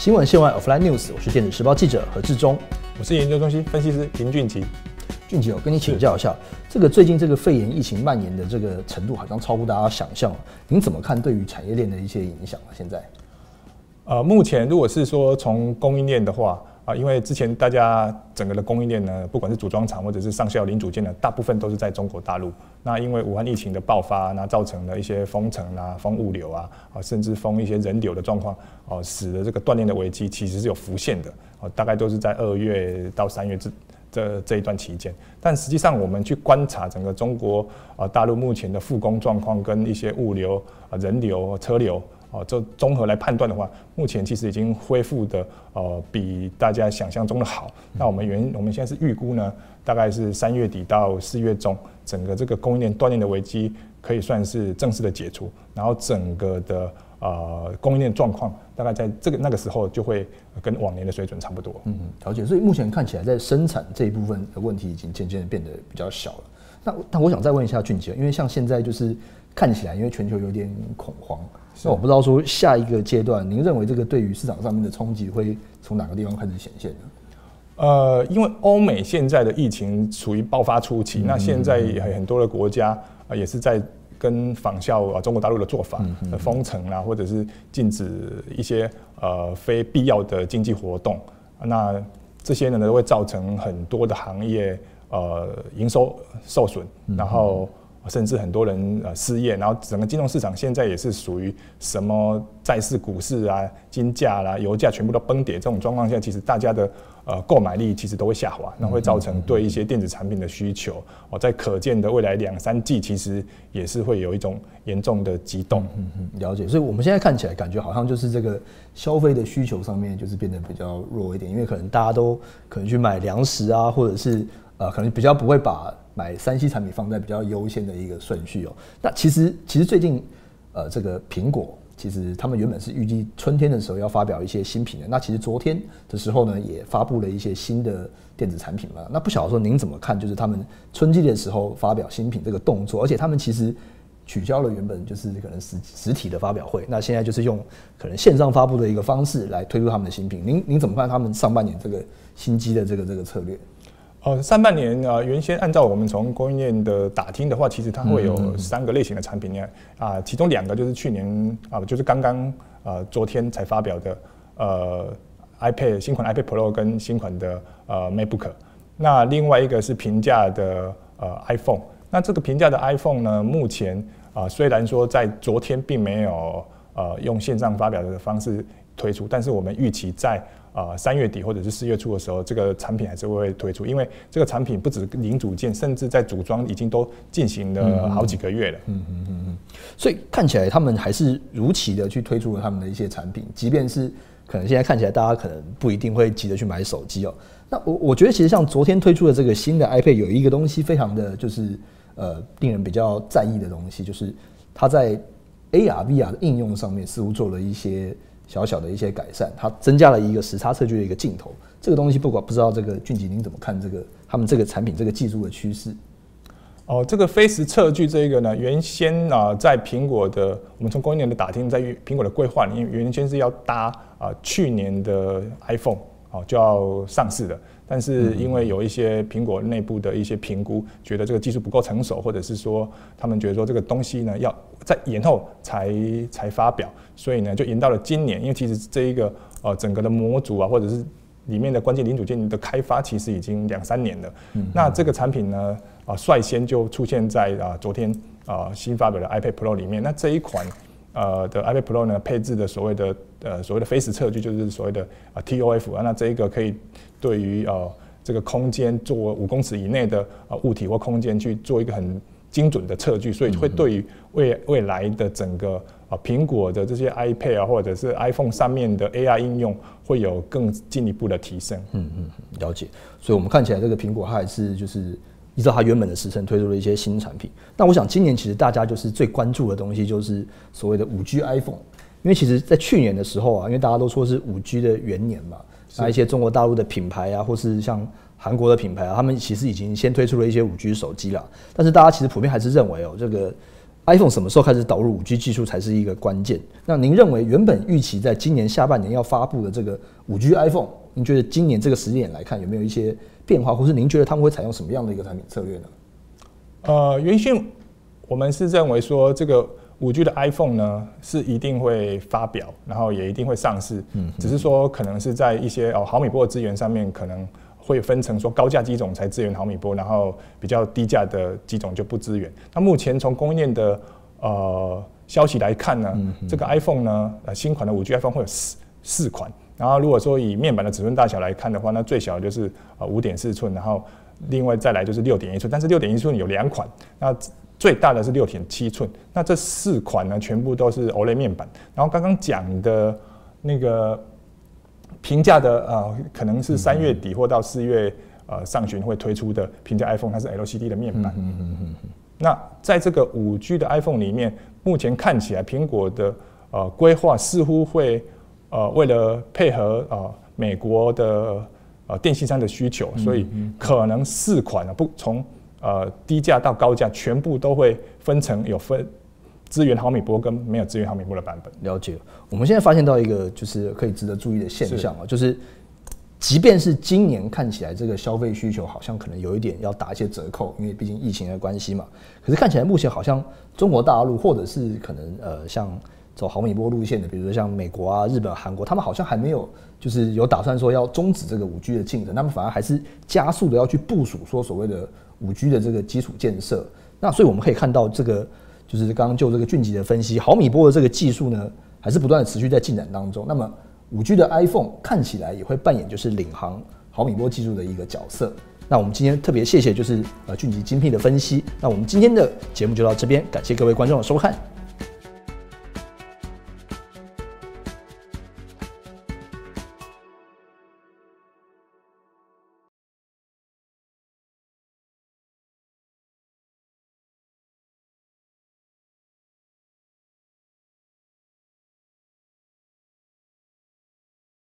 新闻线外 Offline News，我是电子时报记者何志忠，我是研究中心分析师林俊奇。俊杰，我跟你请教一下，这个最近这个肺炎疫情蔓延的这个程度好像超乎大家想象，您怎么看对于产业链的一些影响啊？现在？呃，目前如果是说从供应链的话。啊，因为之前大家整个的供应链呢，不管是组装厂或者是上校零组件呢，大部分都是在中国大陆。那因为武汉疫情的爆发，那造成了一些封城啊、封物流啊，啊，甚至封一些人流的状况，哦，使得这个锻炼的危机其实是有浮现的。哦，大概都是在二月到三月这这这一段期间。但实际上，我们去观察整个中国啊大陆目前的复工状况跟一些物流啊、人流、车流。哦，这综合来判断的话，目前其实已经恢复的呃比大家想象中的好。那我们原我们现在是预估呢，大概是三月底到四月中，整个这个供应链断裂的危机可以算是正式的解除，然后整个的呃供应链状况大概在这个那个时候就会跟往年的水准差不多。嗯，了解。所以目前看起来在生产这一部分的问题已经渐渐的变得比较小了。那但我想再问一下俊杰，因为像现在就是看起来，因为全球有点恐慌。那我不知道说下一个阶段，您认为这个对于市场上面的冲击会从哪个地方开始显现呢？呃，因为欧美现在的疫情处于爆发初期，那现在很多的国家啊也是在跟仿效啊中国大陆的做法，封城啊，或者是禁止一些呃非必要的经济活动，那这些呢都会造成很多的行业呃营收受损，然后。甚至很多人呃失业，然后整个金融市场现在也是属于什么债市、股市啊、金价啦、油价全部都崩跌这种状况下，其实大家的呃购买力其实都会下滑，那会造成对一些电子产品的需求哦，在可见的未来两三季，其实也是会有一种严重的激动。嗯嗯，了解。所以我们现在看起来感觉好像就是这个消费的需求上面就是变得比较弱一点，因为可能大家都可能去买粮食啊，或者是呃可能比较不会把。买三 C 产品放在比较优先的一个顺序哦。那其实其实最近，呃，这个苹果其实他们原本是预计春天的时候要发表一些新品的。那其实昨天的时候呢，也发布了一些新的电子产品嘛。那不晓得说您怎么看？就是他们春季的时候发表新品这个动作，而且他们其实取消了原本就是可能实实体的发表会，那现在就是用可能线上发布的一个方式来推出他们的新品。您您怎么看他们上半年这个新机的这个这个策略？哦，上半年啊，原先按照我们从供应链的打听的话，其实它会有三个类型的产品呢，啊，其中两个就是去年啊，就是刚刚啊昨天才发表的呃 iPad 新款 iPad Pro 跟新款的呃 MacBook，那另外一个是平价的呃 iPhone，那这个平价的 iPhone 呢，目前啊虽然说在昨天并没有呃用线上发表的方式推出，但是我们预期在啊，三月底或者是四月初的时候，这个产品还是会推出，因为这个产品不止零组件，甚至在组装已经都进行了好几个月了。嗯嗯嗯嗯。所以看起来他们还是如期的去推出了他们的一些产品，即便是可能现在看起来大家可能不一定会急着去买手机哦。那我我觉得其实像昨天推出的这个新的 iPad 有一个东西非常的就是呃令人比较在意的东西，就是它在 AR VR 的应用上面似乎做了一些。小小的一些改善，它增加了一个时差测距的一个镜头。这个东西不管不知道这个俊吉您怎么看这个他们这个产品这个技术的趋势？哦，这个飞时测距这个呢，原先啊在苹果的我们从供应链的打听，在苹果的规划里面，原先是要搭啊去年的 iPhone 哦就要上市的。但是因为有一些苹果内部的一些评估，觉得这个技术不够成熟，或者是说他们觉得说这个东西呢要在延后才才发表，所以呢就延到了今年。因为其实这一个呃整个的模组啊，或者是里面的关键零组件的开发，其实已经两三年了。那这个产品呢啊率先就出现在啊昨天啊新发表的 iPad Pro 里面。那这一款呃的 iPad Pro 呢配置的所谓的呃所谓的 Face 测距，就是所谓的啊 TOF 啊，那这一个可以。对于呃这个空间做五公尺以内的呃物体或空间去做一个很精准的测距，所以会对于未未来的整个啊苹果的这些 iPad 啊或者是 iPhone 上面的 AI 应用会有更进一步的提升。嗯嗯，了解。所以我们看起来这个苹果它还是就是依照它原本的时辰推出了一些新产品。那我想今年其实大家就是最关注的东西就是所谓的五 G iPhone，因为其实在去年的时候啊，因为大家都说是五 G 的元年嘛。那一些中国大陆的品牌啊，或是像韩国的品牌啊，他们其实已经先推出了一些五 G 手机了。但是大家其实普遍还是认为哦，这个 iPhone 什么时候开始导入五 G 技术才是一个关键。那您认为原本预期在今年下半年要发布的这个五 G iPhone，您觉得今年这个时间点来看有没有一些变化，或是您觉得他们会采用什么样的一个产品策略呢？呃，原先我们是认为说这个五 G 的 iPhone 呢是一定会发表，然后也一定会上市，嗯，只是说可能是在一些哦毫米波的资源上面可能。会分成说高价机种才支援毫米波，然后比较低价的机种就不支援。那目前从供应链的呃消息来看呢，这个 iPhone 呢，呃新款的五 G iPhone 会有四四款。然后如果说以面板的尺寸大小来看的话，那最小就是呃五点四寸，然后另外再来就是六点一寸。但是六点一寸有两款，那最大的是六点七寸。那这四款呢，全部都是 OLED 面板。然后刚刚讲的那个。平价的呃，可能是三月底或到四月呃上旬会推出的平价 iPhone，它是 LCD 的面板。嗯嗯嗯那在这个五 G 的 iPhone 里面，目前看起来苹果的呃规划似乎会呃为了配合呃美国的呃电信商的需求，所以可能四款啊不从呃低价到高价全部都会分成有分。支援毫米波跟没有支援毫米波的版本，了解。我们现在发现到一个就是可以值得注意的现象啊，就是即便是今年看起来这个消费需求好像可能有一点要打一些折扣，因为毕竟疫情的关系嘛。可是看起来目前好像中国大陆或者是可能呃像走毫米波路线的，比如说像美国啊、日本、韩国，他们好像还没有就是有打算说要终止这个五 G 的进程，他们反而还是加速的要去部署说所谓的五 G 的这个基础建设。那所以我们可以看到这个。就是刚刚就这个俊吉的分析，毫米波的这个技术呢，还是不断的持续在进展当中。那么五 G 的 iPhone 看起来也会扮演就是领航毫米波技术的一个角色。那我们今天特别谢谢就是呃俊吉精辟的分析。那我们今天的节目就到这边，感谢各位观众的收看。